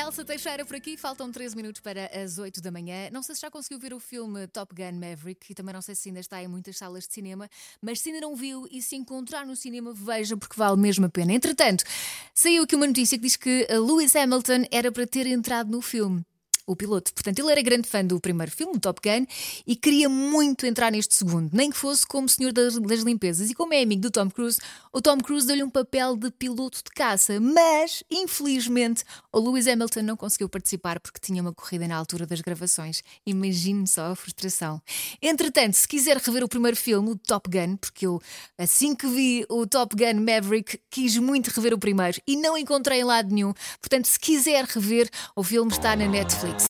Elsa Teixeira por aqui, faltam 13 minutos para as 8 da manhã. Não sei se já conseguiu ver o filme Top Gun Maverick e também não sei se ainda está em muitas salas de cinema, mas se ainda não viu e se encontrar no cinema, veja porque vale mesmo a pena. Entretanto, saiu aqui uma notícia que diz que Lewis Hamilton era para ter entrado no filme o piloto. Portanto, ele era grande fã do primeiro filme, Top Gun, e queria muito entrar neste segundo, nem que fosse como senhor das, das limpezas. E como é amigo do Tom Cruise, o Tom Cruise deu-lhe um papel de piloto de caça, mas, infelizmente, o Lewis Hamilton não conseguiu participar porque tinha uma corrida na altura das gravações. Imagine só a frustração. Entretanto, se quiser rever o primeiro filme, o Top Gun, porque eu, assim que vi o Top Gun Maverick, quis muito rever o primeiro e não encontrei em lado nenhum. Portanto, se quiser rever, o filme está na Netflix.